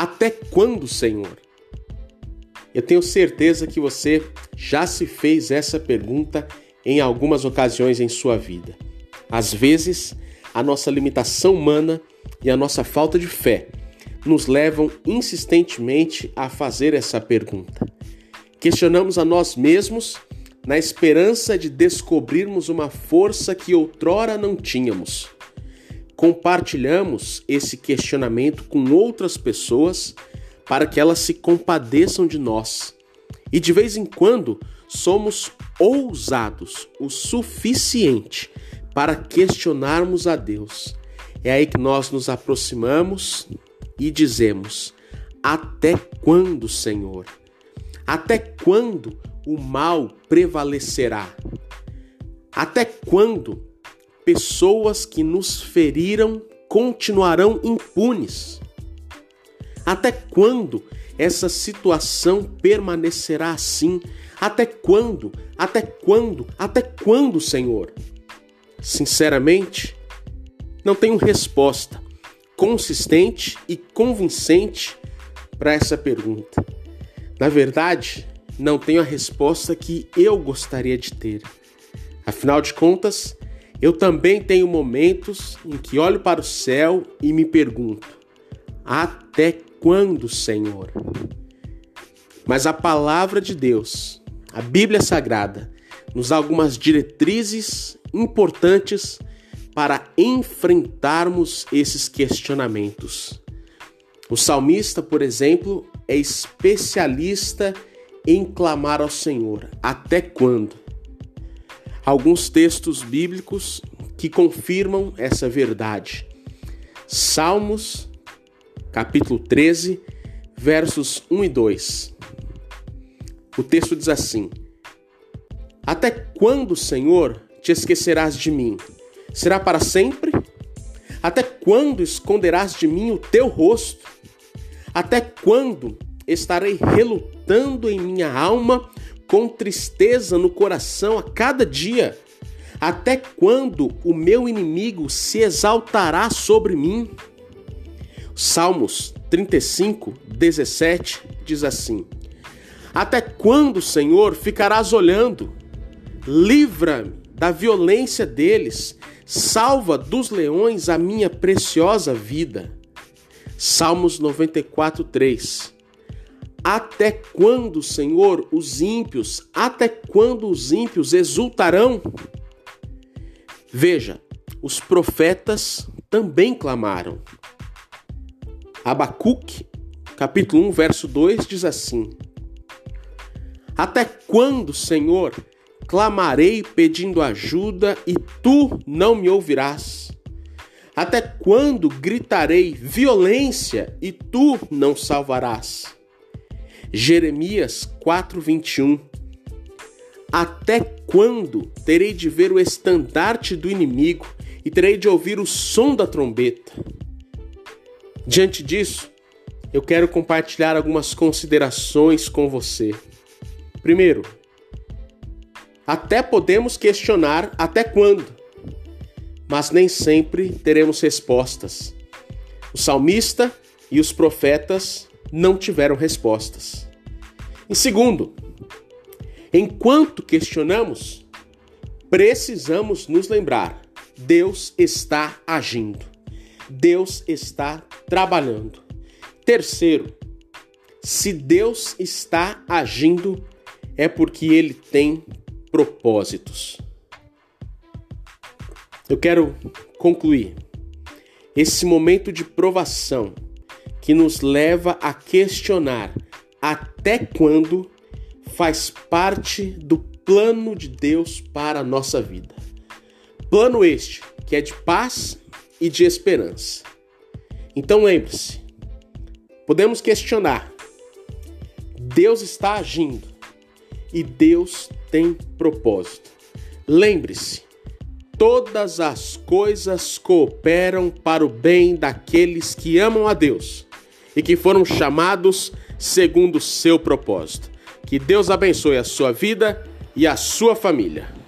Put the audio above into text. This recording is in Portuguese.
Até quando, Senhor? Eu tenho certeza que você já se fez essa pergunta em algumas ocasiões em sua vida. Às vezes, a nossa limitação humana e a nossa falta de fé nos levam insistentemente a fazer essa pergunta. Questionamos a nós mesmos na esperança de descobrirmos uma força que outrora não tínhamos. Compartilhamos esse questionamento com outras pessoas para que elas se compadeçam de nós. E de vez em quando somos ousados o suficiente para questionarmos a Deus. É aí que nós nos aproximamos e dizemos: Até quando, Senhor? Até quando o mal prevalecerá? Até quando pessoas que nos feriram continuarão impunes? Até quando essa situação permanecerá assim? Até quando? Até quando? Até quando, Senhor? Sinceramente, não tenho resposta consistente e convincente para essa pergunta. Na verdade, não tenho a resposta que eu gostaria de ter. Afinal de contas, eu também tenho momentos em que olho para o céu e me pergunto: até quando, Senhor? Mas a palavra de Deus, a Bíblia Sagrada, nos dá algumas diretrizes importantes para enfrentarmos esses questionamentos. O salmista, por exemplo, é especialista em clamar ao Senhor. Até quando? Alguns textos bíblicos que confirmam essa verdade. Salmos, capítulo 13, versos 1 e 2. O texto diz assim: Até quando, Senhor, te esquecerás de mim? Será para sempre? Até quando esconderás de mim o teu rosto? Até quando estarei relutando em minha alma, com tristeza no coração a cada dia? Até quando o meu inimigo se exaltará sobre mim? Salmos 35, 17 diz assim: Até quando, Senhor, ficarás olhando? Livra-me da violência deles, salva dos leões a minha preciosa vida. Salmos 94, 3. Até quando, Senhor, os ímpios, até quando os ímpios exultarão? Veja, os profetas também clamaram. Abacuque, capítulo 1, verso 2 diz assim: Até quando, Senhor, clamarei pedindo ajuda e tu não me ouvirás? Até quando gritarei violência e tu não salvarás? Jeremias 4:21 Até quando terei de ver o estandarte do inimigo e terei de ouvir o som da trombeta? Diante disso, eu quero compartilhar algumas considerações com você. Primeiro, até podemos questionar até quando, mas nem sempre teremos respostas. O salmista e os profetas não tiveram respostas. Em segundo, enquanto questionamos, precisamos nos lembrar: Deus está agindo, Deus está trabalhando. Terceiro, se Deus está agindo, é porque Ele tem propósitos. Eu quero concluir esse momento de provação que nos leva a questionar até quando faz parte do plano de Deus para a nossa vida. Plano este que é de paz e de esperança. Então lembre-se, podemos questionar. Deus está agindo e Deus tem propósito. Lembre-se, todas as coisas cooperam para o bem daqueles que amam a Deus e que foram chamados segundo o seu propósito. Que Deus abençoe a sua vida e a sua família.